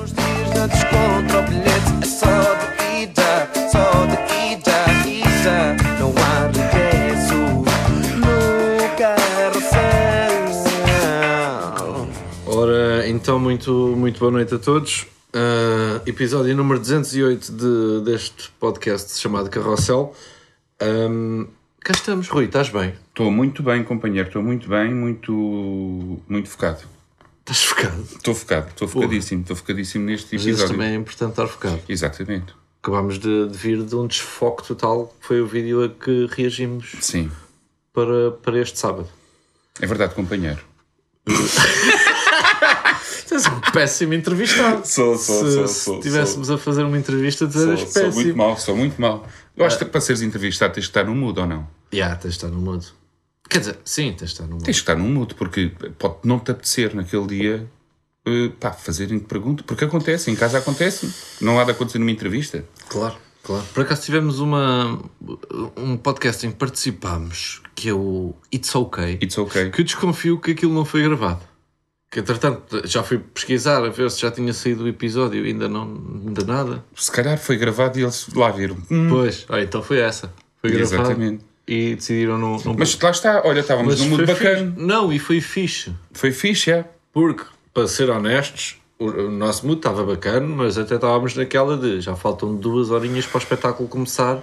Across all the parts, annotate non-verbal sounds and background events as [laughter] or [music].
nos dias da descontra, o bilhete é só de ida, só de ida, ida. Não há regresso no carrossel. Ora, então, muito, muito boa noite a todos. Ah, episódio número 208 de, deste podcast chamado Carrossel. Ahm, cá estamos, Rui, estás bem? Estou muito bem, companheiro. Estou muito bem, muito, muito focado. Estás focado? Estou focado, estou focadíssimo. Estou focadíssimo neste episódio. também é importante estar focado. Exatamente. Acabámos de, de vir de um desfoque total, que foi o vídeo a que reagimos Sim. para, para este sábado. É verdade, companheiro. [laughs] Tu és um péssimo entrevistado. Sou, sou, se, sou, se sou, estivéssemos a fazer uma entrevista, tu eras Sou, sou péssimo. muito mal, sou muito mal. Eu acho que para seres entrevistado tens de estar no mood ou não? Já, tens de estar no mudo. Quer dizer, sim, tens de estar no mudo. Tens de estar mood, porque pode não te apetecer naquele dia eh, pá, fazerem pergunta. Porque acontece, em casa acontece. Não há de acontecer numa entrevista. Claro, claro. Por acaso tivemos uma, um podcast em que participámos, que é o It's OK, It's okay. que eu desconfio que aquilo não foi gravado. Que entretanto já fui pesquisar a ver se já tinha saído o episódio e ainda não, ainda nada. Se calhar foi gravado e eles lá viram. Hum, Pois, ah, então foi essa. Foi gravado Exatamente. E decidiram não. não Mas lá está, olha, estávamos num foi bacana. fixe. Não, e foi fixe. Foi fixe, é. Porque, para ser honestos, o, o nosso mood estava bacana, mas até estávamos naquela de já faltam duas horinhas para o espetáculo começar,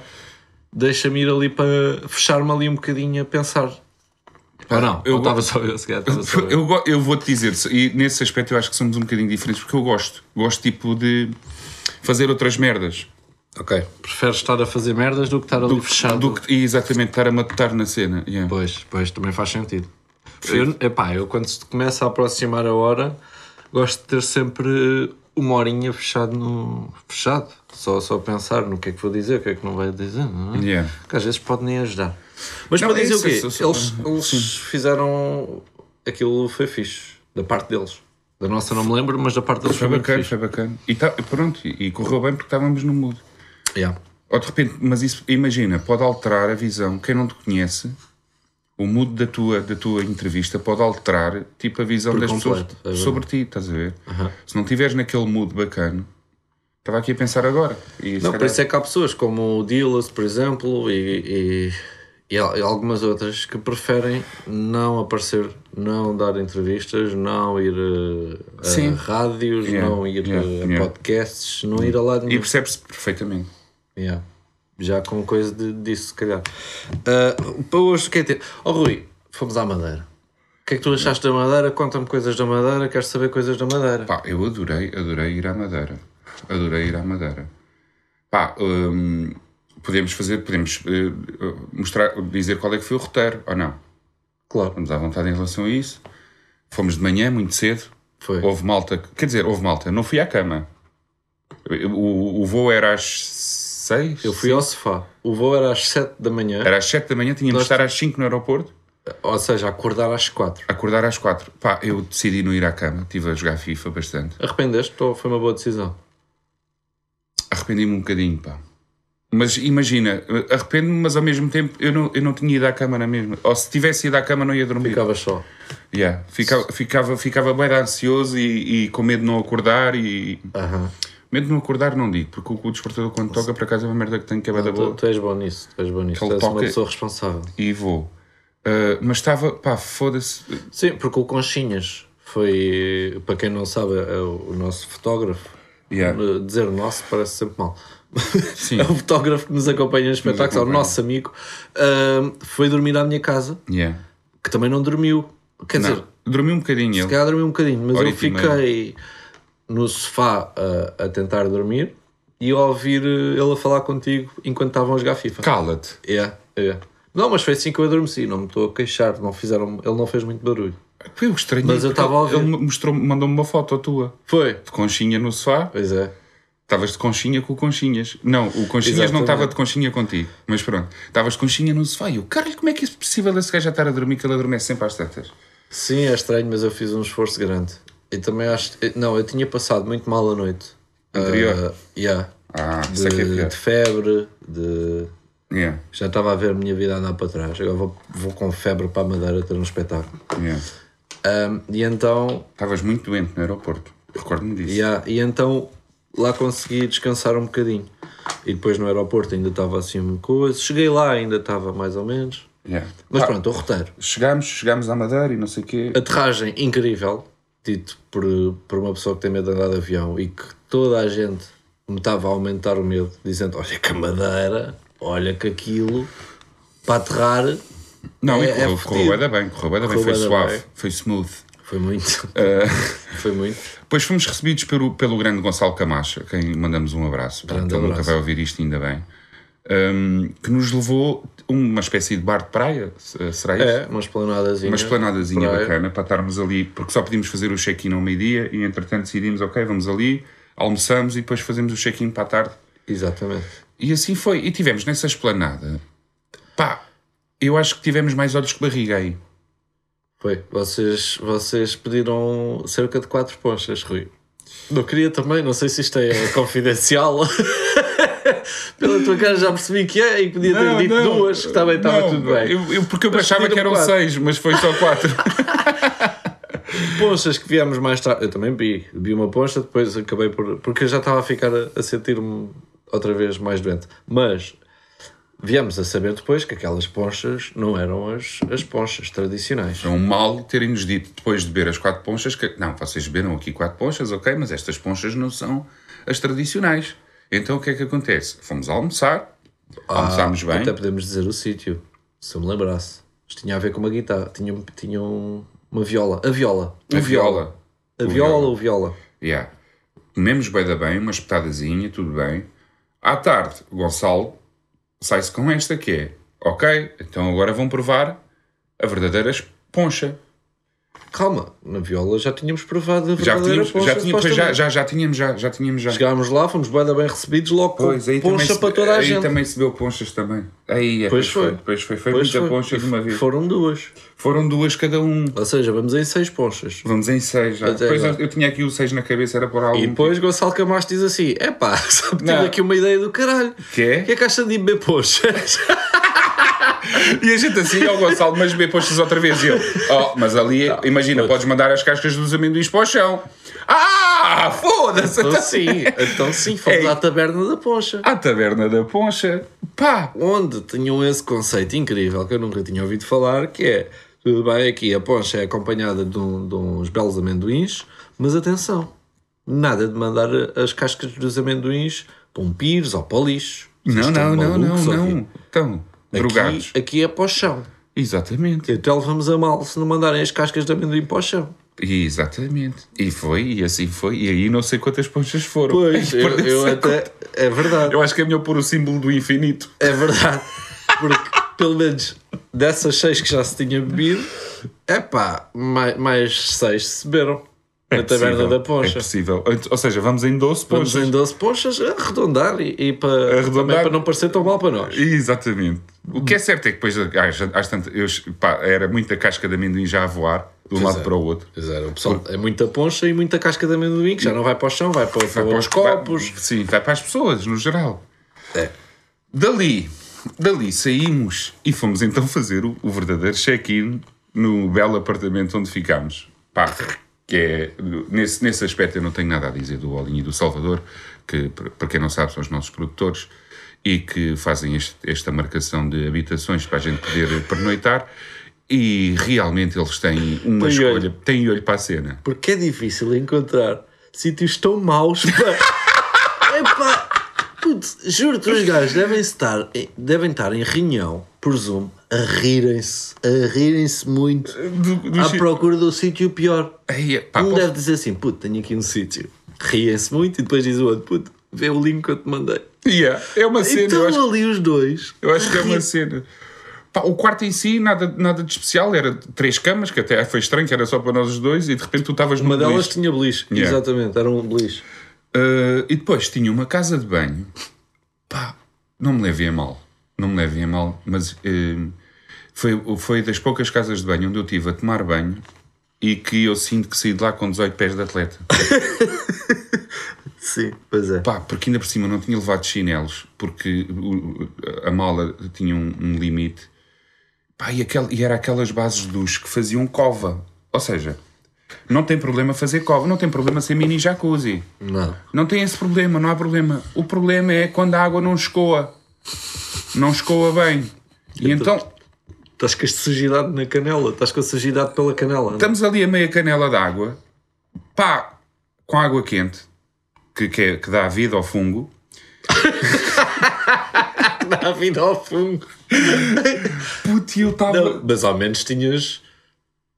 deixa-me ir ali para fechar-me ali um bocadinho a pensar. Ou não, eu estava só eu, se calhar só eu. Eu, eu vou-te dizer, e nesse aspecto eu acho que somos um bocadinho diferentes, porque eu gosto. Gosto, tipo, de fazer outras merdas. Ok. Preferes estar a fazer merdas do que estar ali fechado. Do que, e exatamente, estar a matutar na cena. yeah. Pois, pois, também faz sentido. Eu, epá, eu quando se começa a aproximar a hora, gosto de ter sempre uma horinha fechado no. fechado. Só, só pensar no que é que vou dizer, o que é que não vai dizer, não é? Yeah. Que às vezes pode nem ajudar. Mas Não, para dizer isso, o quê? isso, isso, eles sim. eles fizeram. Aquilo foi fixe. Da parte deles. Da nossa não me lembro, mas da parte deles Foi foi, bacana, foi bacana. E tá, pronto, e, correu bem porque estávamos no mood. Yeah. Ou de repente, mas isso, imagina, pode alterar a visão. Quem não te conhece, o mood da tua, da tua entrevista pode alterar, tipo, a visão Por das completo, é pessoas verdade. sobre ti, estás a ver? Se não estiveres naquele mood bacana, estava aqui a pensar agora. E Não, por calhar- isso é que há pessoas como o Dillas, por exemplo, e, e, e al- e algumas outras que preferem não aparecer, não dar entrevistas, não ir eh, a, Sim. rádios, Yeah, não ir yeah, a yeah. podcasts, não ir a lado E nenhum. percebe-se perfeitamente. Yeah. Já com coisa de, disso, se calhar. Ah, para hoje, o que é ter? Oh Rui, fomos à Madeira. O que é que tu achaste da Madeira? Conta-me coisas da Madeira, quero saber coisas da Madeira. Pá, eu adorei, adorei ir à Madeira. Adorei ir à Madeira. Pá, hum, podemos fazer, podemos eh, mostrar, dizer qual é que foi o roteiro, ou não? Claro, Vamos à vontade em relação a isso. Fomos de manhã, muito cedo. foi. Houve malta, quer dizer, houve malta. Não fui à cama. O, o voo era às seis? Eu fui ao sofá. O voo era às 7 da manhã, Era às sete da manhã, tínhamos de estar às cinco no aeroporto. ou seja, acordar às 4. Acordar às quatro. Pá, eu decidi não ir à cama. Estive a jogar FIFA bastante. Arrependeste ou foi uma boa decisão? Arrependi-me um bocadinho, pá. Mas imagina, arrependo-me, mas ao mesmo tempo eu não, eu não tinha ido à cama na mesma. Ou se tivesse ido à cama não ia dormir. Ficavas só. Yeah. Ficava, ficava, ficava bem ansioso e, e com medo de não acordar e... Aham. Medo de não acordar não digo, porque o, o despertador quando toca para casa é uma merda que tem que é bué da Tu, boa tu és bom nisso, tu és bom nisso. Tu és uma toque- pessoa responsável. e vou. Uh, mas estava, pá, foda-se. Sim, porque o Conchinhas foi, para quem não sabe, é o o nosso fotógrafo. Yeah. Uh, Dizer nosso parece sempre mal. Sim. [laughs] é o fotógrafo que nos acompanha nos espetáculos, é o nosso amigo. Uh, foi dormir à minha casa, Yeah. que também não dormiu. Quer dizer, Não, dormi um bocadinho se calhar dormiu um bocadinho, mas eu meia. No sofá a, a tentar dormir e a ouvir uh, ele a falar contigo enquanto estavam a jogar FIFA. Cala-te. É, é. Não, mas foi assim que eu adormeci, não me estou a queixar, não fizeram, ele não fez muito barulho. Foi estranho. Mas eu estava a ouvir. Ele mostrou, mandou-me uma foto tua. Foi? De conchinha no sofá. Pois é. Estavas de conchinha com o conchinhas. Não, o conchinhas Exatamente. não estava de conchinha contigo. Mas pronto. Estavas de conchinha no sofá. E eu, caralho, como é que é possível esse gajo já estar a dormir que ele adormece sempre às tantas? Sim, é estranho, mas eu fiz um esforço grande. E também acho. Não, eu tinha passado muito mal a noite. Anterior? Ah, yeah. Ah, De, isso é que é de febre, de. Yeah, Já estava a ver a minha vida andar para trás. Agora vou, vou com febre para a Madeira ter um espetáculo. yeah. Ahm, e então, Estavas muito doente no aeroporto. Recordo-me disso. E, há- e então lá consegui descansar um bocadinho. E depois no aeroporto ainda estava assim uma coisa. Cheguei lá, ainda estava mais ou menos. Yeah. Mas Pá, pronto, o roteiro. Chegámos, chegámos à Madeira e não sei o quê. Aterragem incrível, dito por, por uma pessoa que tem medo de andar de avião e que toda a gente me estava a aumentar o medo, dizendo: Olha que a madeira, olha que aquilo, para aterrar, Não, é- e é correu, fodido. correu bem, correu bem, Correu foi suave, bem. foi smooth. foi muito. Uh, [laughs] [laughs] foi muito. Depois fomos recebidos pelo, pelo grande Gonçalo Camacha, a quem mandamos um abraço, Grande ele nunca abraço. vai ouvir isto ainda bem, um, que nos levou uma espécie de bar de praia, se- será isso? É, uma esplanadazinha. Uma esplanadazinha Praia. bacana para estarmos ali, porque só podíamos fazer o check-in ao meio-dia e entretanto decidimos, ok, vamos ali, almoçamos e depois fazemos o check-in para a tarde. Exatamente. E assim foi. E tivemos nessa esplanada, pá, eu acho que tivemos mais olhos que barriga aí. Foi. Vocês, vocês pediram cerca de 4 ponchas, Rui. Não queria também, não sei se isto é [laughs] confidencial. Pela tua cara já percebi que é e podia ter dito duas, que também estava Não, tudo bem. Eu, eu- porque eu Mas achava que eram quatro. seis, mas foi só quatro. [laughs] Ponchas que viemos mais tarde. Eu também vi. Vi uma poncha, depois acabei por. Porque eu já estava a ficar a, a sentir-me outra vez mais doente. Mas viemos a saber depois que aquelas ponchas não eram as, as ponchas tradicionais. É um mal terem-nos dito depois de beber as quatro ponchas que não, vocês beberam aqui quatro ponchas, ok, mas estas ponchas não são as tradicionais. Então o que é que acontece? Fomos almoçar, almoçámos bem. Ah, Até podemos dizer o sítio, se eu me lembrasse. Isto tinha a ver com uma guitarra. Tinha, tinha um- uma viola. A viola. A O viola. A viola viola. ou viola? Yeah. Comemos bem da bem, uma espetadazinha, tudo bem. À tarde, o Gonçalo sai-se com esta que é, ok, então agora vão provar a verdadeira poncha. Calma, na viola já tínhamos provado a Já tínhamos, poncha. já, tínhamos, já, já, já tínhamos, já, já tínhamos já. Chegámos lá, fomos bem, bem recebidos, logo Pois, aí também poncha se- para toda a aí gente. também se deu ponchas também. Aí, é, Pois pois, foi. foi. Pois foi, foi Pois muita foi. poncha de uma vez. Foram duas. Foram duas cada um. Ou seja, vamos em seis ponchas. Vamos em seis já. Até Depois eu, eu tinha aqui o seis na cabeça, era por algum. E depois Gonçalo Camacho diz assim: é pá, [laughs] só tive aqui uma ideia do caralho. Que é? Que é que acha de beber ponchas? [laughs] E a gente assim, ó Gonçalo, mas beber ponchas outra vez. E ele, oh, mas ali, imagina, podes mandar as cascas dos amendoins para o chão. Ah, foda-se! então sim, [laughs] então sim, fomos Ei. à taberna da poncha. À taberna da poncha. Pá! onde tinham esse conceito incrível que eu nunca tinha ouvido falar, que é, tudo bem, aqui a poncha é acompanhada de, um- de uns belos amendoins, mas atenção, nada de mandar as cascas dos amendoins para um pires ou para o lixo. Não, não, não, não, não. Então, drogados. Aqui, aqui é para o chão. Exatamente. E até levamos a mal se não mandarem as cascas de amendoim para o chão. Exatamente. E foi, e assim foi. E aí não sei quantas ponchas foram. Pois, [laughs] eu, eu a até. É verdade. Eu acho que é melhor pôr o símbolo do infinito. É verdade. Porque, pelo menos, dessas seis que já se tinha bebido, é pá, mais, mais seis se beberam. Na taberna possível, da É Poncha. possível. Ou seja, vamos em 12 Vamos ponchas. em 12 ponchas a arredondar e, e para, Arredondar. também para não parecer tão mal para nós. Exatamente. O que é certo é que depois às, às tantas, era muita casca de amendoim já a voar de um Pois lado é. para o outro. Pois é, o pessoal, é muita poncha e muita casca de amendoim que já não vai para o chão, vai para, Vai os para os- copos. vai- sim, vai para as pessoas, no geral. É. Dali, dali saímos e fomos então fazer o, o verdadeiro check-in no belo apartamento onde ficámos. Pá, que é, nesse, nesse aspecto eu não tenho nada a dizer do Olinho e do Salvador, que para quem não sabe são os nossos produtores e que fazem este- esta marcação de habitações para a gente poder pernoitar e realmente eles têm uma Tem olho. escolha, têm olho para a cena. Porque é difícil encontrar sítios tão maus para. [laughs] Putz, juro-te, os gajos devem estar, em- devem estar em reunião, por Zoom, a rirem-se, a rirem-se muito, Do- do à procura do sítio pior. Ei, pá, um deve dizer assim: puto, tenho aqui um sítio. Riem-se muito e depois diz o outro: puto, vê o link que eu te mandei. Yeah, é uma cena, então acho, ali os dois. eu acho que é uma cena. Pá, o quarto em si, nada, nada de especial, era três camas, que até foi estranho, que era só para nós os dois, e de repente tu estavas Uma num delas beliche. tinha beliche, Yeah. exatamente, era um beliche. Uh, e depois tinha uma casa de banho. Pá, não me levem a mal. Não me levem a mal, mas uh, foi, foi das poucas casas de banho onde eu estive a tomar banho e que eu sinto que saí de lá com 18 pés de atleta. [laughs] Sim, pois é. Pá, porque ainda por cima não tinha levado chinelos, porque a mala tinha um, um limite. Pá, e, aquel, e era aquelas bases de duche que faziam cova. Ou seja, Não tem problema fazer cova, não tem problema ser mini jacuzzi. Não. Não tem esse problema, não há problema. O problema é quando a água não escoa. Não escoa bem. E então Estás com a sujidade na canela. Estás com a sujidade pela canela. não? estamos ali a meia canela de água, pá, com água quente, que, que, é- que dá vida ao fungo. [laughs] Dá vida ao fungo. Puto, eu estava. Mas ao menos tinhas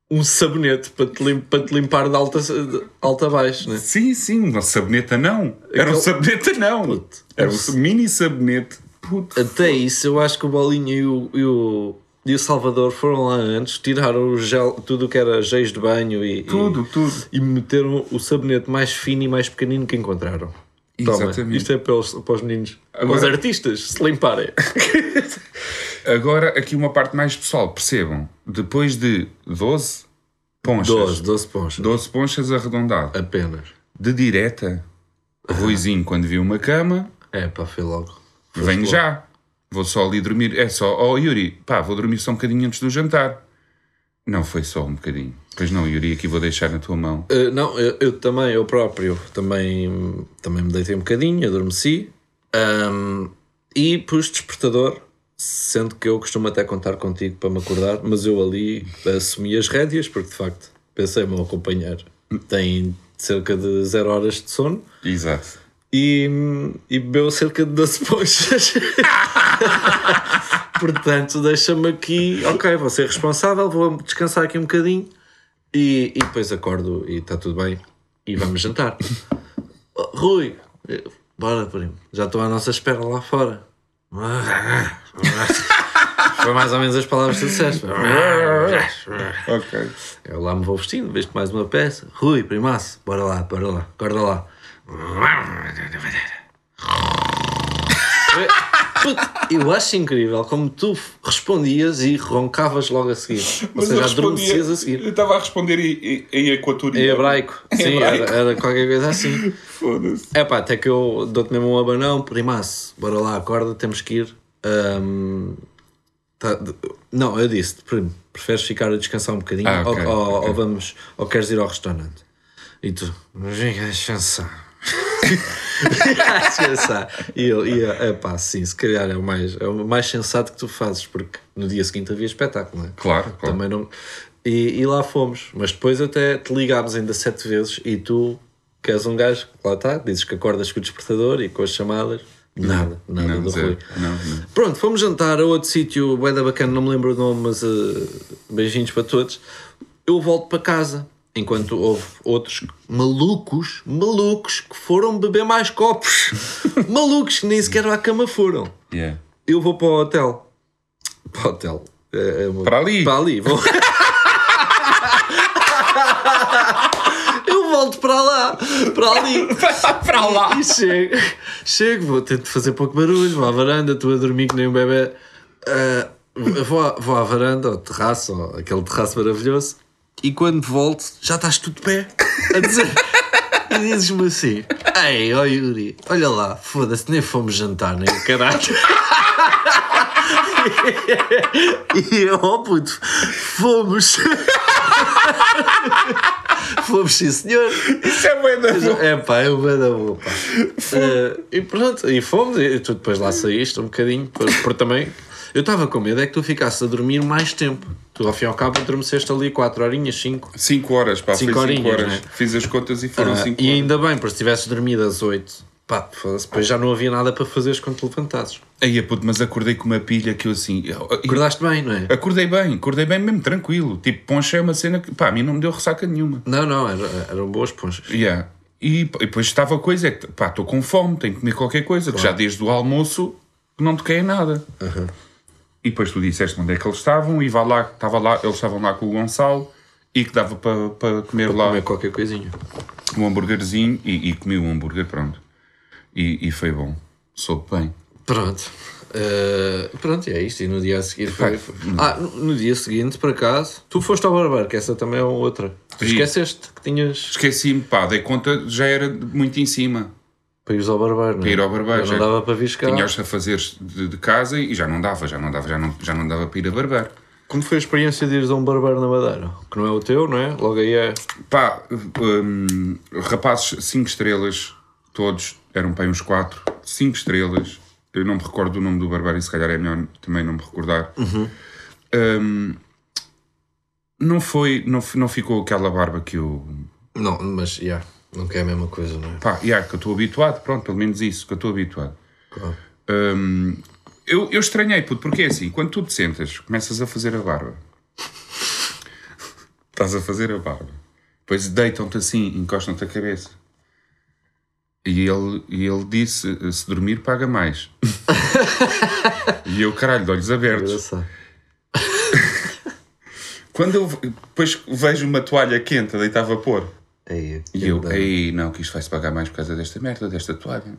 um sabonete para te, lim- para te limpar de alta, de alta a baixo, né? Sim, sim, uma saboneta não. Era um sabonete não. Era um mini sabonete. Puto. Até isso, eu acho que o Bolinha e o, e o, e o Salvador foram lá antes, tiraram o gel, tudo o que era géis de banho e, Tudo, e, tudo. e meteram o sabonete mais fino e mais pequenino que encontraram. Toma, Exatamente. isto é para os, para os meninos, para Agora- os artistas, se limparem. [laughs] Agora, aqui uma parte mais pessoal. Percebam, depois de 12 ponchas, 12, 12 ponchas. 12 ponchas arredondado, Apenas. de direta, Ruizinho, quando viu uma cama, É, pá, foi logo. venho logo. já. Vou só ali dormir. É só, oh Yuri, pá, vou dormir só um bocadinho antes do jantar. Não foi só um bocadinho. Pois não, Yuri, aqui vou deixar na tua mão. Uh, não, eu, eu também, eu próprio, também, também me deitei um bocadinho, adormeci um, e pus despertador, sendo que eu costumo até contar contigo para me acordar, mas eu ali assumi as rédeas, porque de facto pensei-me a acompanhar. Tem cerca de 0 horas de sono Exato. e, e bebeu cerca de 12 ponchas. [laughs] Portanto, deixa-me aqui, ok, vou ser responsável, vou descansar aqui um bocadinho e, e depois acordo e está tudo bem e vamos jantar. Rui, eh, bora, primo, já estou à nossa espera lá fora. [laughs] Foi mais ou menos as palavras que tu disseste. Ok. Eu lá me vou vestindo, vejo mais uma peça. Rui, primaço, bora lá, bora lá, acorda lá. [laughs] Eu acho incrível como tu respondias e roncavas logo a seguir. Ou seja, adormecias a seguir. Eu estava a responder em, em equatoriano. Em hebraico. [laughs] Em Sim, hebraico. Era, era qualquer coisa assim. [laughs] Foda-se. É pá, até que eu dou-te mesmo um abanão, primaço, bora lá, acorda, temos que ir. Ahm, tá- não, eu disse, primo, preferes ficar a descansar um bocadinho Ah, ok, ou, ou- ok. ou vamos, ou queres ir ao restaurante? E tu, vem a descansar. [laughs] [laughs] E eu, e é pá, sim, se calhar é o, mais, é o mais sensato que tu fazes, porque no dia seguinte havia espetáculo, não é? Claro, claro. Também não. E, e lá fomos, mas depois até te ligámos ainda sete vezes e tu, que és um gajo, lá está, dizes que acordas com o despertador e com as chamadas, nada, nada Não, do zero. Rui. Não, não. Pronto, fomos jantar a outro sítio, bué da bacana, não me lembro o nome, mas eh, beijinhos para todos. Eu volto para casa, enquanto houve outros malucos, malucos, que foram beber mais copos. [laughs] malucos, que nem sequer à cama foram. Yeah. Eu vou para o hotel. Para o hotel. É, é uma- Para ali? Para ali. Vou... [laughs] Eu volto para lá. Para ali. [laughs] Para lá. E chego, chego, vou tento fazer pouco barulho, vou à varanda, estou a dormir que nem um bebê. Ah, vou, à, vou à varanda, ao terraço, aquele terraço maravilhoso, e quando volto, já estás tudo de pé a dizer. [laughs] E dizes-me assim: Ei, ó Yuri, olha lá, foda-se, nem fomos jantar, nem o caralho. [laughs] E eu, oh puto, fomos. [laughs] fomos, sim senhor. Isso é bué da bom. É pá, é uma da boa, pá. Eh, e pronto, e fomos, e tu depois lá saíste um bocadinho, por- porque também eu estava com medo é que tu ficasses a dormir mais tempo. Tu ao fim e ao cabo adormeceste ali 4 horinhas, 5. 5 horas, pá. Cinco foi 5 horinhas, horas. né? Fiz as contas e foram 5 e horas. ainda bem, porque se tivesses dormido às 8, pá, depois já não havia nada para fazeres quando te levantasses. Aí, puto, mas acordei com uma pilha que eu assim. eu- Acordaste bem, não é? Acordei bem, acordei bem mesmo, tranquilo. Tipo, poncha é uma cena que, pá, a mim não me deu ressaca nenhuma. Não, não, era- eram boas ponchas. Yeah. E, e depois estava a coisa, é que, pá, estou com fome, tenho que comer qualquer coisa, que já desde o almoço não toquei em nada. E depois tu disseste onde é que eles estavam, e vá lá, estava lá, eles estavam lá com o Gonçalo, e que dava para para comer lá Comer qualquer coisinha. um hambúrguerzinho, e, e comi o hambúrguer, pronto. E, e foi bom, soube bem. Pronto. Eh, pronto, e é isto. E no dia a seguir foi. Ah, no, dia seguinte, por acaso, tu foste ao barbeiro, que essa também é outra. Tu esqueceste que tinhas Esqueci-me, pá, dei conta, já era muito em cima. Para ires ao barbeiro, não é? ir ao barbeiro, Já não dava para vir cá. Tinha os afazeres de, de casa e já não dava, já não dava, já não, já não dava para ir a barbear. Como foi a experiência de ires a um barbeiro na Madeira? Que não é o teu, não é? Logo aí é. Pá, hum, rapazes 5 estrelas, todos, eram para uns 4, 5 estrelas. Eu não me recordo do nome do barbeiro, e se calhar é melhor também não me recordar. Hum, não foi, não, não ficou aquela barba que eu. Não, mas, já, não quer a mesma coisa, não é? Pá, yeah, que eu estou habituado, pronto, pelo menos isso, que eu estou habituado. Claro. Hum, eu, eu estranhei, puto, porque é assim, quando tu te sentas, começas a fazer a barba. [laughs] Estás a fazer a barba. Depois deitam-te assim, encostam-te a cabeça. E ele, e ele disse: se dormir, paga mais. [laughs] e eu, caralho, de olhos abertos. [laughs] Quando eu depois vejo uma toalha quente a deitar vapor, Aí, E eu, ei, não, que isto vai-se pagar mais por causa desta merda, desta toalha.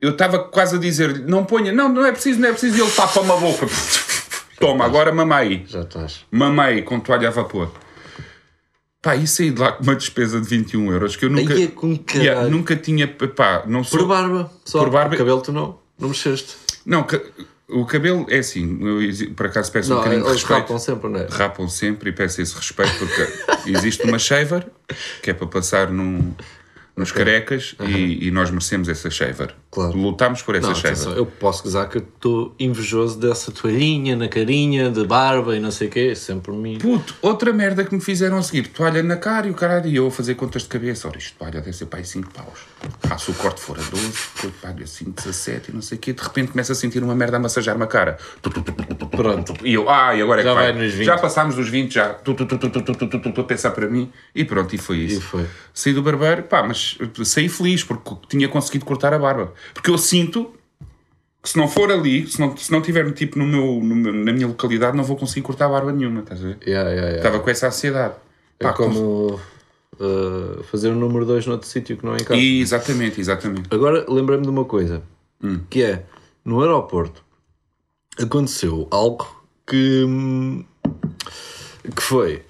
Eu estava quase a dizer não ponha, não, não é preciso, não é preciso, e ele tapa-me a boca. [laughs] Toma, agora mamei. Já estás. Mamei com toalha a vapor. Pá, e saí de lá com uma despesa de 21 euros que eu nunca, Aí é com caralho. Yeah, nunca tinha, pá, não sou... Por barba, só. Por barba- cabelo tu não, não mexeste. Não, ca- o cabelo é assim, eu, por acaso peço um Não, bocadinho de respeito. rapam sempre, não é? rapam sempre e peço esse respeito porque existe uma shaver que é para passar num, [laughs] nos carecas e, e nós merecemos essa shaver. Claro. Lutamos por essa Não, atenção, eu posso gozar que eu estou invejoso dessa toalhinha na carinha, de barba e não sei o quê, sempre me. Puto, outra merda que me fizeram a seguir, toalha na cara e o caralho, e eu a fazer contas de cabeça. Ora, isto toalha deve ser para aí 5 paus. Ah, se o corte for a 12, depois paga 5, 17 e não sei o quê. De repente começa a sentir uma merda a massajar-me a cara. Pronto. E eu, ah, e agora é Já que vai. vai nos 20. Já passámos dos 20, já. Tu, tu, tu, tu, tu, tu, tu, tu, tu, a pensar para mim. E pronto, e foi isso. E foi. Saí do barbeiro, pá, mas saí feliz porque tinha conseguido cortar a barba. Porque eu sinto que se não for ali, se não, se não tiver tipo no meu, no meu- na minha localidade, não vou conseguir cortar barba nenhuma, estás a ver? Yeah, yeah, yeah. Estava com essa ansiedade. É Pá, como uh, fazer o número 2 noutro sítio que não é em casa. E, exatamente, exatamente. Agora lembrei-me de uma coisa, Hum. que é, no aeroporto aconteceu algo que, que foi,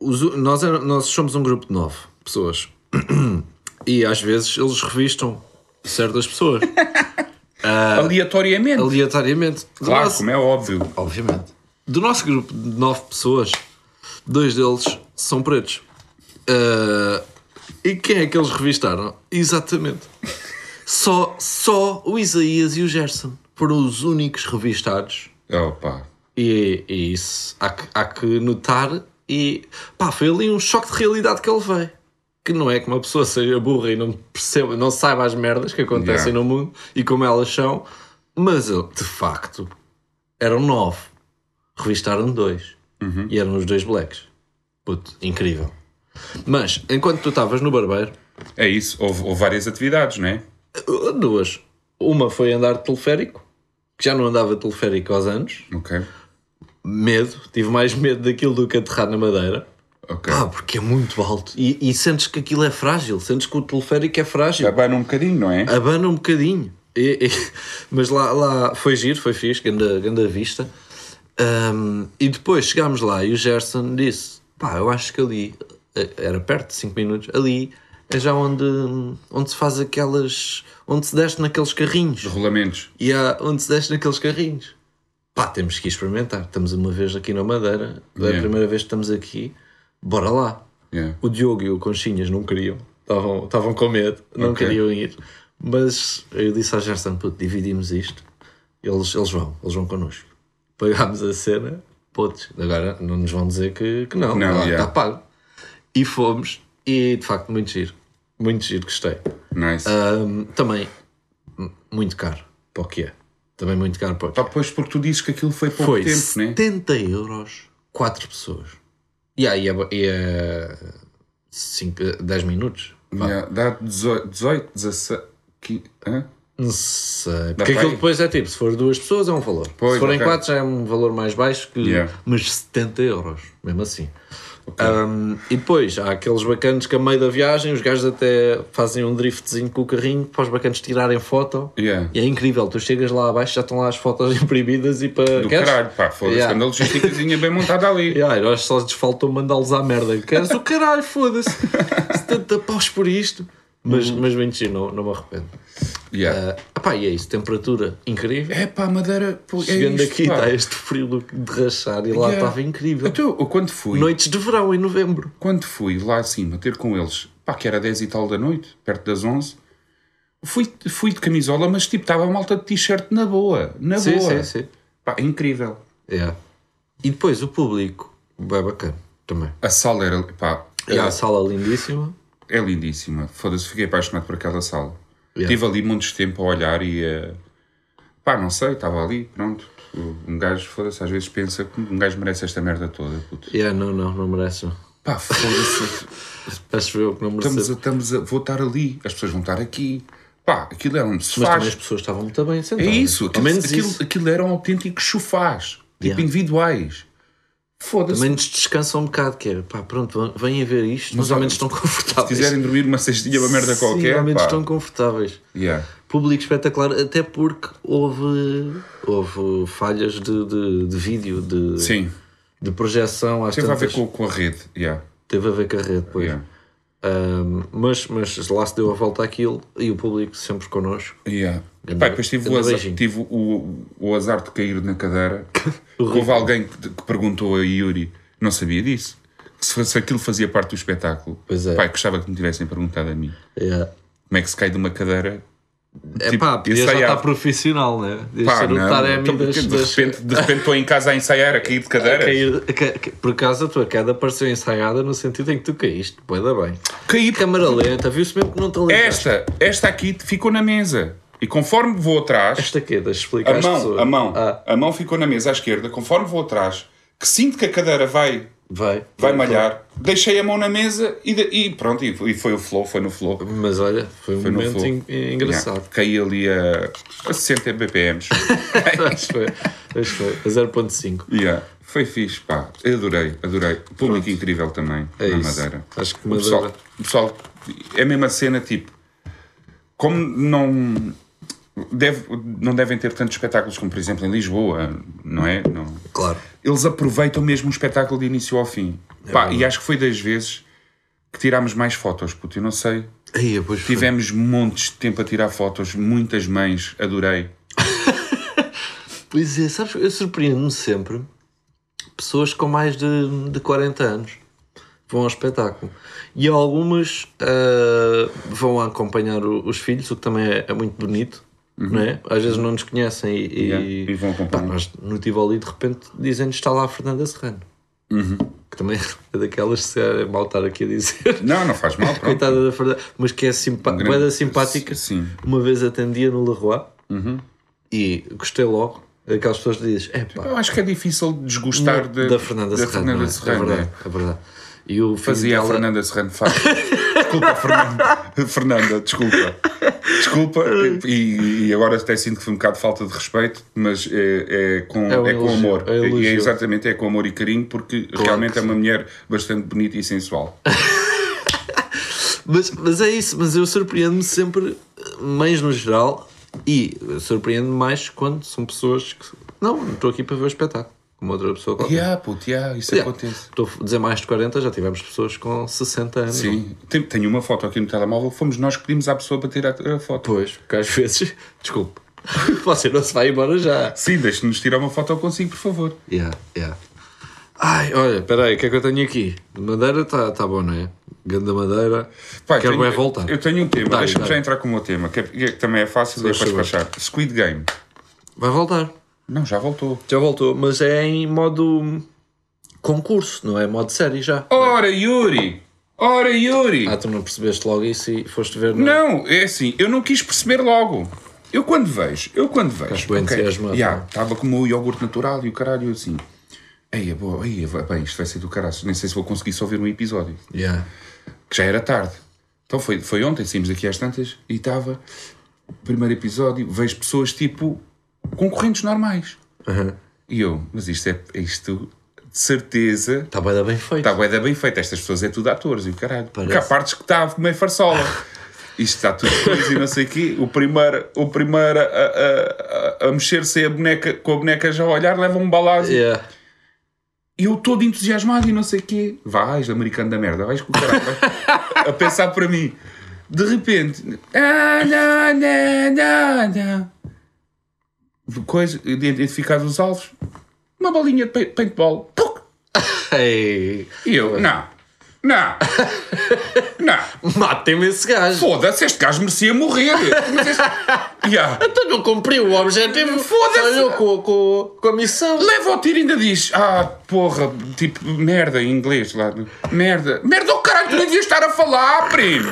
os- nós, nós somos um grupo de nove pessoas [clears throat] e às vezes eles revistam certas pessoas, [laughs] Aleatoriamente. aleatoriamente. Do Claro, nosso- como é óbvio. Obviamente. Do nosso grupo de nove pessoas, dois deles são pretos. Ah, e quem é que eles revistaram? Exatamente. Só, só o Isaías e o Gerson foram os únicos revistados. Opa. E, e isso há que, há que notar. E pá, foi ali um choque de realidade que ele veio. Que não é que uma pessoa seja burra e não perceba, não saiba as merdas que acontecem Yeah. no mundo e como elas são, mas de facto eram nove, revistaram dois e eram os dois blacks. Puto, incrível. Mas enquanto tu estavas no barbeiro, É isso. Houve, houve várias atividades, não é? duas. Uma foi andar de teleférico, que já não andava de teleférico aos anos. Ok. Medo, tive mais medo daquilo do que aterrar na madeira. Ok. Ah, porque é muito alto. E, e sentes que aquilo é frágil, sentes que o teleférico é frágil. Vai num bocadinho, não é? Abana um bocadinho. E- e- [laughs] mas lá, lá foi giro, foi fixe, grande, grande vista. Ahm, e depois chegámos lá e o Gerson disse: pá, eu acho que ali, eh, era perto de 5 minutos, ali é já onde, onde se faz aquelas. onde se desce naqueles carrinhos. Rolamentos. E há onde se desce naqueles carrinhos. Pá, temos que experimentar. Estamos uma vez aqui na Madeira, é a Yeah. primeira vez que estamos aqui, bora lá. Yeah. O Diogo e o Conchinhas não queriam, estavam, estavam com medo, não Ok. queriam ir. Mas eu disse ao Gerson, puto, dividimos isto, eles, eles vão, eles vão connosco. Pagámos a cena, putz, agora não nos vão dizer que, que não, Não, está yeah. pago. E fomos, e de facto, muito giro, muito giro, gostei. Nice. Ahm, também, muito caro para o que é. Também muito caro para o que Pá, pois porque tu dizes que aquilo foi pouco Foi tempo, né? 70 euros, 4 pessoas. E aí é, e é 5, 10 minutos. Yeah, Dá 18, 18 17. que- hã? Não sei. Porque aquilo depois é tipo, se for duas pessoas é um valor. Pois, se forem ok. quatro já é um valor mais baixo, que, Yeah. mas 70 euros, mesmo assim. Um, e depois há aqueles bacanos que a meio da viagem os gajos até fazem um driftzinho com o carrinho para os bacanos tirarem foto. Yeah. E é incrível, tu chegas lá abaixo já estão lá as fotos [laughs] imprimidas e para. Do Queres? caralho, pá, foda-se. Yeah. Anda a logísticazinha bem montada ali. [laughs] Yeah, eu acho que só lhes faltou mandá-los à merda. Queres o caralho, foda-se. [laughs] 70 paus por isto. Mas, Uhum. mas bem giro, não, não me arrependo. Yeah. Ah, pá, e é isso, temperatura incrível. É pá, Madeira. Pô, é Chegando isto, aqui pá. está este frio de rachar e lá Yeah. estava incrível. Então, quando fui, Noites de verão em novembro. quando fui lá acima ter com eles, pá, que era 10 e tal da noite, perto das 11, fui, fui de camisola, mas tipo, estava a malta de t-shirt na boa. Na Sim, boa. sim, sim. Pá, é incrível. Yeah. E depois o público, bem bacana também. A sala era, pá, E a sala lindíssima. É lindíssima. Foda-se, fiquei apaixonado por aquela sala. Yeah. Estive ali de tempo a olhar e a. Pá, não sei, estava ali, pronto. Um gajo, foda-se, às vezes pensa que um gajo merece esta merda toda, puto. Yeah, não, não, não merece. Pá, foda-se. [laughs] Acho eu que não estamos, a, estamos a. Vou estar ali, as pessoas vão estar aqui. Pá, aquilo era um Mas sofás. também as pessoas estavam muito bem É sentadas. isso, Ao aquilo, menos aquilo, isso. aquilo eram autênticos sofás, tipo Yeah. individuais. Foda-se. Também nos descansa um bocado, que é, pá, pronto, vêm a ver isto, mas, Mas ao menos estão confortáveis. Se quiserem dormir uma cestinha, uma merda Sim, qualquer, ao menos pá. estão confortáveis. Yeah. Público espetacular, até porque houve, houve falhas de, de, de vídeo, de, Sim, de projeção. Às teve a ver tantas. com, com a rede. Yeah. Teve a ver com a rede, pois. Yeah. Ahm, mas, mas lá se deu a volta àquilo e o público sempre connosco. Yeah. Ganda- Pá, depois tive, o azar, tive o, o azar de cair na cadeira. [laughs] Houve alguém que, que perguntou a Yuri, não sabia disso, se, se aquilo fazia parte do espetáculo. Pois é. Eu gostava que me tivessem perguntado a mim. Yeah. Como é que se cai de uma cadeira? É Tipo, pá, podia já estar profissional, né? Pá, ser o não, Taremi então, de, das- repente, de repente estou em casa a ensaiar, a cair de cadeiras. cair- ca- ca- por acaso a tua queda pareceu ensaiada no sentido em que tu caíste, boeda bem. Caí Câmara lenta, viu-se mesmo que não te ligaste. Esta, esta aqui ficou na mesa. E conforme vou atrás, Esta aqui, deixa explicar a mão, pessoas. a mão, Ah, a mão ficou na mesa à esquerda. Conforme vou atrás, que sinto que a cadeira vai, vai. vai malhar, deixei a mão na mesa e, de- e pronto, e, e foi o flow, foi no flow. Mas olha, foi um Foi momento en- engraçado. Yeah, caí ali a, a 60 BPMs. [laughs] Acho que foi, acho foi. A 0.5. yeah. Foi fixe, pá. Eu adorei, adorei. Público incrível também, É na isso. Madeira. Acho que O pessoal, Madeira. o pessoal, é a mesma cena, tipo, como não, deve, não devem ter tantos espetáculos como, por exemplo, em Lisboa, não é? Não. Claro. Eles aproveitam mesmo o espetáculo de início ao fim. É Pá, e acho que foi das vezes que tirámos mais fotos, puto, eu não sei. Aí, depois foi. Tivemos montes de tempo a tirar fotos, muitas mães, adorei. [laughs] Pois é, sabes, eu surpreendo-me sempre pessoas com mais de, de 40 anos vão ao espetáculo. E algumas ah, vão acompanhar os filhos, o que também é, é muito bonito, não é? Às vezes não nos conhecem e, Yeah, e vão acompanhar. Pá, mas no Tivoli de repente dizem-nos está lá a Fernanda Serrano. Que também é daquelas, se é mal estar aqui a dizer. Não, não faz mal. [laughs] Coitada da Fernanda, mas que é simpa grande- bué da simpática. Sim. Uma vez atendia no Leroy e gostei logo. Aquelas pessoas que dizem: é pá, Eu acho que é difícil desgostar de- da Fernanda da Serrano. Fernanda não é? Serrano, é verdade, é. é verdade. E o Fazia a dela- Fernanda Serrano faz. [laughs] Desculpa, Fernanda. [laughs] Fernanda, desculpa. Desculpa, [laughs] e, e agora até sinto que foi um bocado de falta de respeito, mas é, é com, É um é com amor. é E é exatamente é com amor e carinho, porque realmente que é uma mulher bastante bonita e sensual. [laughs] Mas, mas é isso, mas eu surpreendo-me sempre, mães no geral, e surpreendo-me mais quando são pessoas que. Não estou aqui para ver o espetáculo, como outra pessoa qualquer. Yeah, puto, yeah, isso Yeah. acontece. Estou a dizer mais de 40, já tivemos pessoas com 60 anos. Sim, Tem- tenho uma foto aqui no telemóvel, fomos nós que pedimos à pessoa para tirar a foto. Pois, porque às vezes. [laughs] Desculpe. [laughs] Você não se vai embora já. Sim, deixe-nos tirar uma foto consigo, por favor. Yeah, yeah. Ai, olha, espera aí, o que é que eu tenho aqui? De madeira está tá bom, não é? Ganda madeira. Pá, Quero tenho- bem voltar. Eu tenho um tema, deixa-me já entrar com o meu tema, que, é- que também é fácil de despachar. Squid Game. Vai voltar. Não, já voltou. Já voltou, mas é em modo concurso, não é modo série já. Ora, Yuri! Ora, Yuri! Ah, tu não percebeste logo isso e foste ver no... Não, é assim, eu não quis perceber logo. Eu quando vejo, eu quando vejo. Ficaste bem entusiasmado, yeah, não é? Estava com o meu iogurte natural e o caralho eu assim. Ei, boa, ei, bem, isto vai ser do caralho. Nem sei se vou conseguir só ver um episódio. Yeah. Que já era tarde. Então foi, foi ontem, saímos daqui às tantas e estava. Primeiro episódio, vejo pessoas tipo. Concorrentes normais. Uhum. E eu, mas isto é. Isto de certeza. Está bem, bem feito. Está da bem feito. Estas pessoas é tudo atores e o caralho. Porque há Parece. partes que está meio farsola. [laughs] Isto está tudo coisa e não sei o quê. O primeiro, o primeiro a, a, a, mexer-se a boneca, com a boneca já a olhar leva um balazo. Yeah. E eu todo entusiasmado e não sei o quê. Vais, americano da merda, vais com o caralho. vais. [laughs] a pensar para mim. De repente. Ah, não, não, não, não. Coisa, identificados os alvos. Uma bolinha de paint- paintball. Puc! E eu, não, não, [laughs] não. matem-me esse gajo. Foda-se, este gajo merecia morrer. Mas este... [laughs] Yeah. Então não cumpriu o objetivo. Foda-se. Com, com, com a missão. Leva ao tiro e ainda diz: Ah, porra, tipo, merda em inglês lá. Merda. Merda, o caralho, tu nem devias estar a falar, primo.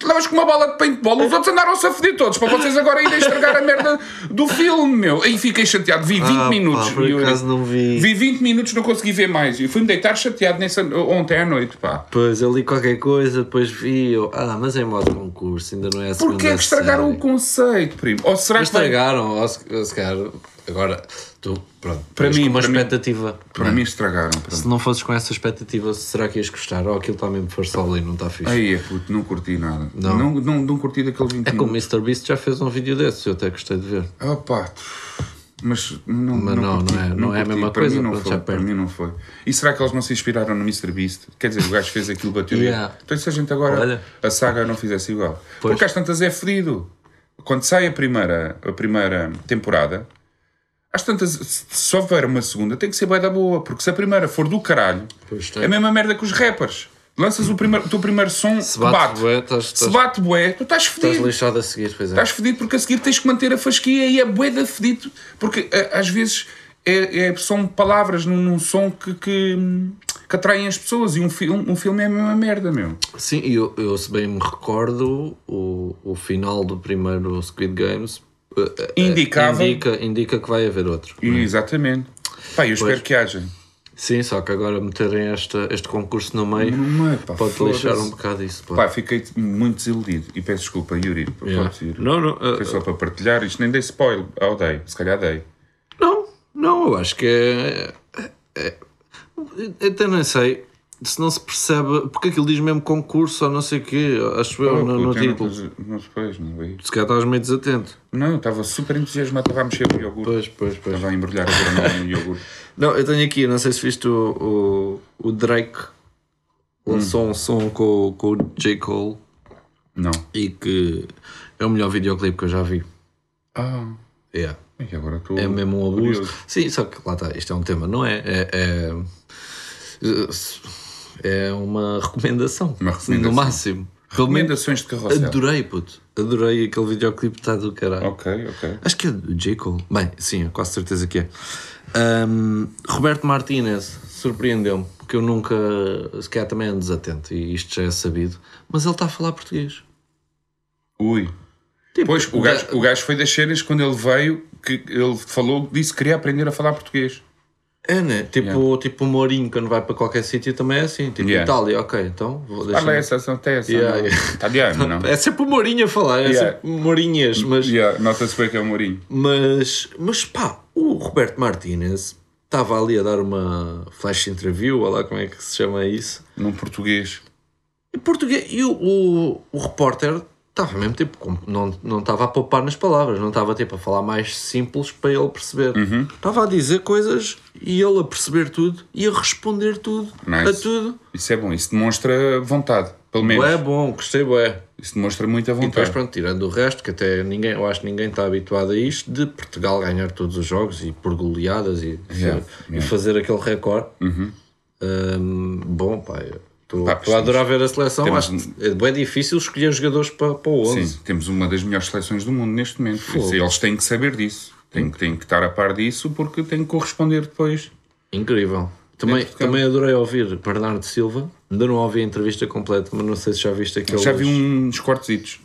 Levas com uma bala de paintball, os outros andaram-se a foder todos, para vocês agora irem estragar a merda do filme, meu. Aí fiquei chateado, vi 20 Ah, minutos. pá, por acaso não vi. Vi 20 minutos, não consegui ver mais. E fui-me deitar chateado nessa, ontem à noite, pá. Depois eu li qualquer coisa, depois vi. Eu, ah, mas é modo concurso, ainda não é a segunda Porquê é que estragaram série. o conceito, primo? Ou será que Estragaram, ou se calhar. Agora, tu, pronto, Para para mim- mim, uma para mim- expectativa. Para não é? mim estragaram. pronto. Se não fosses com essa expectativa, será que ias gostar? Ou aquilo está mesmo força ali, não está fixe? Aí é puto, não curti nada. Não. Não, não, não curti daquele 20 É como o minutos. MrBeast já fez um vídeo desses, eu até gostei de ver. Opa, mas não, Mas não, curti, não é- não é a mesma para coisa, Mim não pronto, foi, para mim não foi. E será que eles não se inspiraram no MrBeast? Quer dizer, o gajo fez aquilo, bateu. Yeah. Então e se a gente agora, Olha. a saga não fizesse igual? Pois. Porque às tantas é fedido. Quando sai a primeira, a primeira temporada, às tantas, se houver uma segunda, tem que ser bué da boa. Porque se a primeira for do caralho, é a mesma merda que os rappers. Lanças o, primeiro, o teu primeiro som, Se bate, bate. bué, estás, Se estás, bate bué, tu estás estás fedido. lixado a seguir, pois é. Estás fedido porque a seguir tens que manter a fasquia e é bué da fedido. Porque a- às vezes é, é- são palavras num, num som que, que, que atraem as pessoas e um, fi- um, um filme é a mesma merda, meu. Sim, e eu, eu se bem me recordo, o, o final do primeiro Squid Games eh, eh, Indicava- indica, indica que vai haver outro. E, exatamente. Pá, eu espero que haja. Sim, só que agora meterem esta, este concurso no meio Não é, pá, pode foda-se. lixar um bocado isso. pode. Pá, fiquei muito desiludido. E peço desculpa, Yuri. Yeah. Ir. Não, não, eh, Foi só para partilhar. Isto nem dei spoiler. Ah, dei. Se calhar dei. não, não, eu acho que é, é, é- até nem sei se não se percebe, porque aquilo diz mesmo concurso ou não sei o quê, acho eu Oh, no, no título. Não, depois, não vi. Se calhar estás meio desatento. Não, eu estava super entusiasmado. Estava a mexer o iogurte. Pois, pois, pois. Estava a embrulhar a granola no [laughs] iogurte. Não, eu tenho aqui, não sei se viste o, o, o Drake lançou um som com, com o J. Cole Não. e que é o melhor videoclipe que eu já vi. Ah, Yeah. e agora estou. É mesmo um abuso. curioso. Sim, só que lá está, isto é um tema, não é? É, é, é uma recomendação. Uma recomendação. No máximo. Recomendações de carrossel. adorei, puto. Adorei aquele videoclipe, está do caralho. Ok, ok. Acho que é do J. Cole. Bem, sim, é quase certeza que é. Ahm, Roberto Martínez surpreendeu-me, porque eu nunca, se calhar também ando desatento, e isto já é sabido, mas ele está a falar português. Ui. Tipo, Pois, o gajo, o gajo foi das cenas quando ele veio, que ele falou, disse que queria aprender a falar português. É, né? Tipo, tipo o Mourinho, quando vai para qualquer sítio, também é assim. Tipo, Yeah. Itália, ok, então vou deixar. Fala essa, essa, até essa. Yeah, não. yeah. Italiano, não? [laughs] É sempre o Mourinho a falar, é Yeah. sempre Mourinhas, mas, Yeah, Nota-se bem que é o Mourinho. mas, mas pá, o Roberto Martínez estava ali a dar uma flash interview, olha lá como é que se chama isso. Num português. Em português, e o, o, o repórter estava mesmo tipo, não não estava a poupar nas palavras, não estava tipo a falar mais simples para ele perceber. Uhum. Estava a dizer coisas e ele a perceber tudo e a responder tudo, Nice. a tudo. Isso é bom. Isso demonstra vontade. Pelo menos. É bom, gostei, bué. Isso demonstra muita E depois, vontade. pronto, tirando o resto, que até ninguém, eu acho que ninguém está habituado a isto, de Portugal ganhar todos os jogos e por goleadas e, Yeah, e yeah. fazer aquele recorde. Hum, bom, pá, estou Pá, estou a adorar ver a seleção. temos Acho que é difícil escolher jogadores para, para o 11. Sim, temos uma das melhores seleções do mundo neste momento. Isso, eles têm que saber disso. Têm, têm que estar a par disso porque têm que corresponder depois. Incrível. Também, também adorei ouvir Bernardo Silva. Ainda não ouvi a entrevista completa, mas não sei se já viste. Já vi uns cortezitos.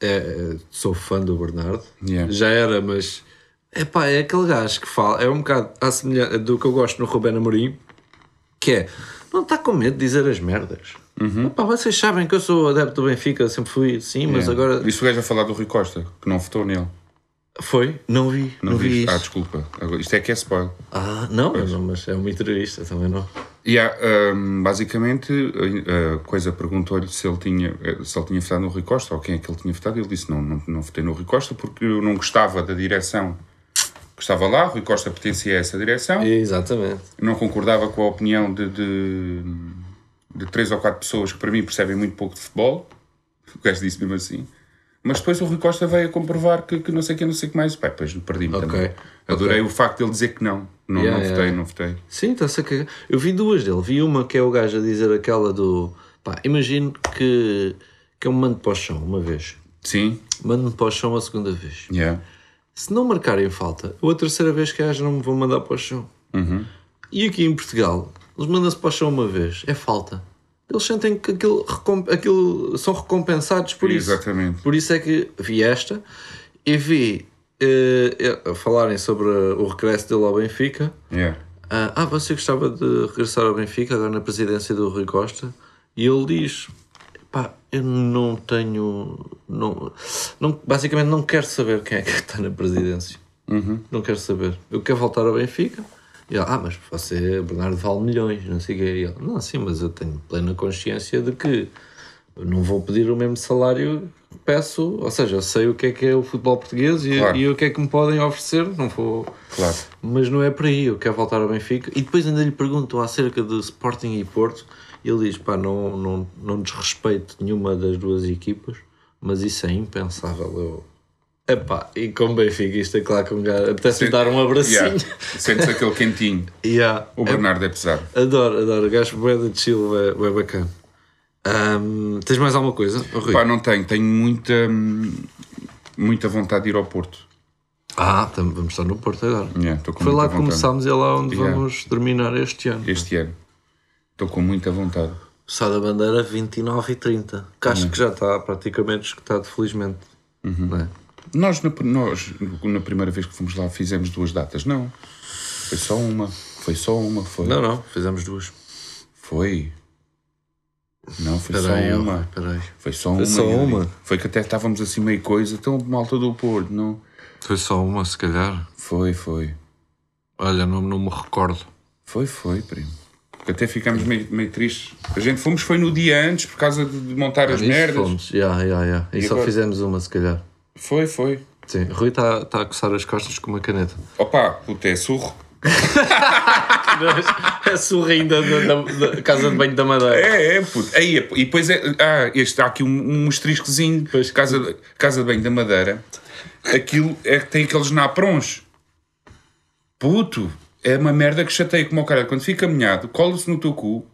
É, sou fã do Bernardo. Yeah. Já era, mas. Epá, é aquele gajo que fala. É um bocado à semelhança do que eu gosto no Rubén Amorim, que é. Não está com medo de dizer as merdas. Uhum. Epá, vocês sabem que eu sou adepto do Benfica, sempre fui sim, mas Yeah. agora. Isso o gajo a falar do Rui Costa, que não votou nele. Foi? Não vi. Não, vi viste? isso. Ah, desculpa. Isto é que é spoiler. Ah, não, não, mas é uma entrevista também não. E há, hum, basicamente, a, a coisa perguntou-lhe se ele tinha se ele tinha votado no Rui Costa ou quem é que ele tinha votado. Ele disse: Não, não, não votei no Rui Costa porque eu não gostava da direção que estava lá. Rui Costa pertencia a essa direção. Exatamente. não concordava com a opinião de, de, de três ou quatro pessoas que, para mim, percebem muito pouco de futebol. O gajo disse mesmo assim. Mas depois o Rui Costa veio a comprovar que, que não sei o que, não sei o que mais. Pá, depois perdi-me Ok. também. Adorei o facto de ele dizer que não. Não, Yeah, não yeah. votei, não votei. Sim, está-se a cagar. Eu vi duas dele. Vi uma que é o gajo a dizer aquela do. Pá, imagino que, que eu me mando para o chão uma vez. Sim, Mando-me para o chão a segunda vez. yeah. Se não marcarem falta, ou a terceira vez que haja, não me vou mandar para o chão. E aqui em Portugal, eles mandam-se para o chão uma vez. É falta. Eles sentem que aquilo, aquilo são recompensados por isso. Exatamente. Por isso é que vi esta e vi eh, falarem sobre o regresso dele ao Benfica. Yeah. Ah, ah, você gostava de regressar ao Benfica agora na presidência do Rui Costa? E ele diz: eu não tenho. Não, não, basicamente, não quero saber quem é que [laughs] está na presidência. Não quero saber. Eu quero voltar ao Benfica. E ele, ah, mas você, Bernardo, vale milhões, não sei o quê. E não, sim, mas eu tenho plena consciência de que não vou pedir o mesmo salário que peço. Ou seja, eu sei o que é que é o futebol português e, Claro. e o que é que me podem oferecer. Não vou. Claro. Mas não é por aí, eu quero voltar ao Benfica. E depois ainda lhe perguntam acerca de Sporting e Porto. Ele diz: pá, não, não, não desrespeito nenhuma das duas equipas, mas isso é impensável. Eu. Epá, e com o Benfica, isto é claro que um gajo apetece dar um abracinho. Yeah. Sentes aquele quentinho. Yeah. O Bernardo é pesado. Adoro, adoro. O gajo bué de chill, é, é bacana. Ahm, tens mais alguma coisa? Rui? Pá, não tenho. Tenho muita, muita vontade de ir ao Porto. Ah, vamos estar no Porto agora. Yeah, Foi lá que vontade. começámos e é lá onde Yeah. vamos terminar este ano. Este ano. Estou com muita vontade. Sá da Bandeira 29 e 30. Que acho que já está praticamente escutado, felizmente. Não é? Nós, na, nós, na primeira vez que fomos lá, fizemos duas datas. Não. Foi só uma. Foi só uma. Foi. Não, não, fizemos duas. Foi. Não, foi Espera aí, só uma. espera aí. Foi só uma. só Yuri. uma? Foi que até estávamos assim meio coisa. Então, malta do Porto, não. Foi só uma, se calhar. Foi, foi. Olha, não, não me recordo. Foi, foi, primo. Porque até ficámos meio, meio tristes. A gente fomos, foi no dia antes, por causa de de montar as Isso merdas. Fomos, já, já, já. E, E só agora? fizemos uma, se calhar. Foi, foi. Sim, Rui está tá a coçar as costas com uma caneta. Opa, puta, é surro. é surra ainda da, da- da casa de banho da Madeira. É, é, puto. Aí, é, e depois é. Ah, este, há aqui um, um asteriscozinho. Pois. Casa, casa de Banho da Madeira. Aquilo é que tem aqueles naprons. Puto, é uma merda que chateia como o cara. Quando fica molhado, cola-se no teu cu.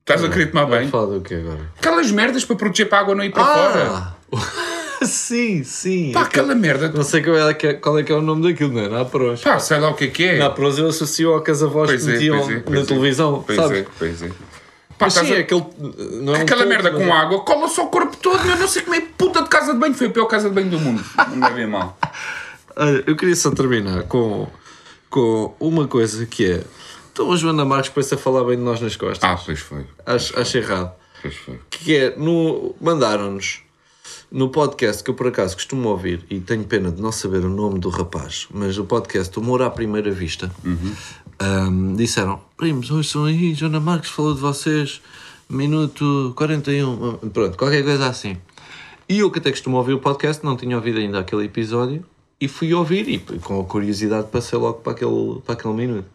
Estás a querer tomar Vai banho. falar do que agora? Aquelas merdas para proteger para a água não ir para fora. Ah! [laughs] sim, sim. Pá, aquela merda. Não sei qual é, que é- qual é que é o nome daquilo, não é? Na Pros. Pá, sei lá o que é que é. Na Pros eu associo ao que as avós Pois é, metiam pois é, pois na é. televisão, Pois sabes? é, pois é. Pá, Mas sim, a- é aquele. É um Aquela todo, merda mas com é- água cola-se ao corpo todo. Eu não sei como é puta de casa de banho. Foi a pior casa de banho do mundo. Não me levem mal. [laughs] Olha, eu queria só terminar com, com uma coisa que é. Então a Joana Marques parece a falar bem de nós nas costas. Ah, pois foi. Acho, acho errado. Pois foi. Que é, no, mandaram-nos no podcast que eu por acaso costumo ouvir e tenho pena de não saber o nome do rapaz, mas o podcast Humor à Primeira Vista ahm, disseram: Primos, hoje são aí, Joana Marques falou de vocês, minuto 41, pronto, qualquer coisa assim. E eu que até costumo ouvir o podcast, não tinha ouvido ainda aquele episódio e fui ouvir e com a curiosidade passei logo para aquele, para aquele minuto.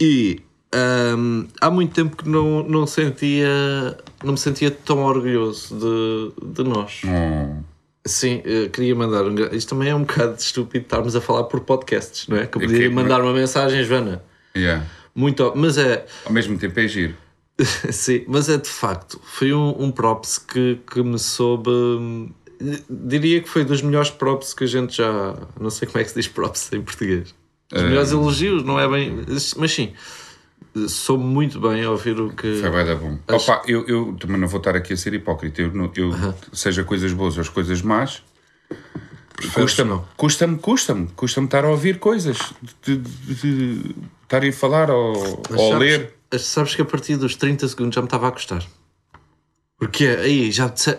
E ahm, há muito tempo que não, não sentia não me sentia tão orgulhoso de, de nós. Oh. Sim, eu queria mandar um. Isto também é um bocado estúpido estarmos a falar por podcasts, não é? Que eu podia mandar uma mensagem, Joana. Yeah. Muito. Mas é. Ao mesmo tempo é giro. [laughs] Sim, mas é de facto. Foi um, um props que, que me soube. Diria que foi dos melhores props que a gente já. Não sei como é que se diz props em português. Os melhores elogios, não é bem. Mas sim, soube muito bem ouvir o que. Foi bem bom. Opa, eu, eu também não vou estar aqui a ser hipócrita. Eu, eu seja coisas boas ou as coisas más, custa-me, custa-me, custa-me, custa-me estar a ouvir coisas, de, de- de- de estar a falar ou, ou a sabes, ler. Sabes que a partir dos 30 segundos já me estava a gostar. Porque aí já está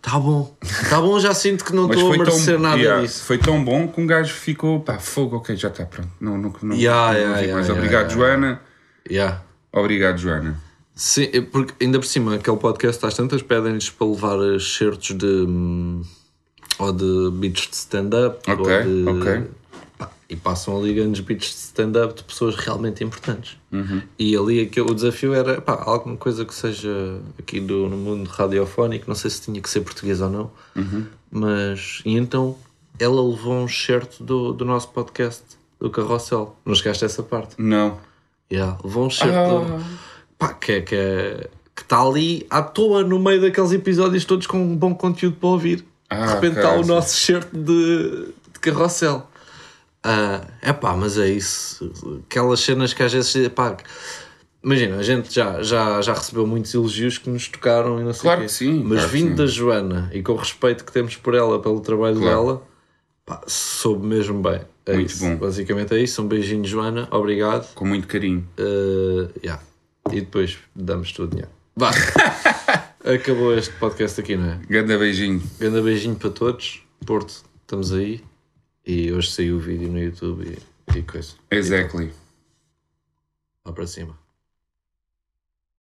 tá bom. Está bom, já sinto que não estou a merecer tão, nada yeah, disso. foi tão bom que um gajo ficou, pá, fogo, ok, já está, pronto. Não, não, não, Yeah, não yeah, yeah, mais. Obrigado. Joana. Obrigado, Joana. Sim, é porque ainda por cima, aquele podcast às tantas pedem-lhes para levar excertos de. hum, ou de beats de stand-up. Ok, ou de, ok. E passam ali grandes beats de stand-up de pessoas realmente importantes. Uhum. E ali aqui, o desafio era pá, alguma coisa que seja aqui do, no mundo radiofónico, não sei se tinha que ser português ou não, Uhum. mas e então ela levou um certo do, do nosso podcast, do Carrossel. Não chegaste a essa parte? Não. Yeah, levou um certo Ah. do, pá, que é que é- que está ali à toa no meio daqueles episódios todos com um bom conteúdo para ouvir. Ah, de repente está o nosso shirt de, de carrossel. É pá, mas é isso. Aquelas cenas que às vezes. Pá, imagina, a gente já, já, já recebeu muitos elogios que nos tocaram e não sei Claro quê. que sim, Mas claro vindo sim. da Joana e com o respeito que temos por ela, pelo trabalho Claro. dela, pá, soube mesmo bem. É Muito isso. bom. Basicamente é isso. Um beijinho, Joana. Obrigado. Com muito carinho. Uh, yeah. E depois damos-te o dinheiro. Vá. [laughs] Acabou este podcast aqui, não é? Grande beijinho. Grande beijinho para todos. Porto, estamos aí. E hoje saiu o vídeo no YouTube e, e coisa. Exactly. Lá para cima.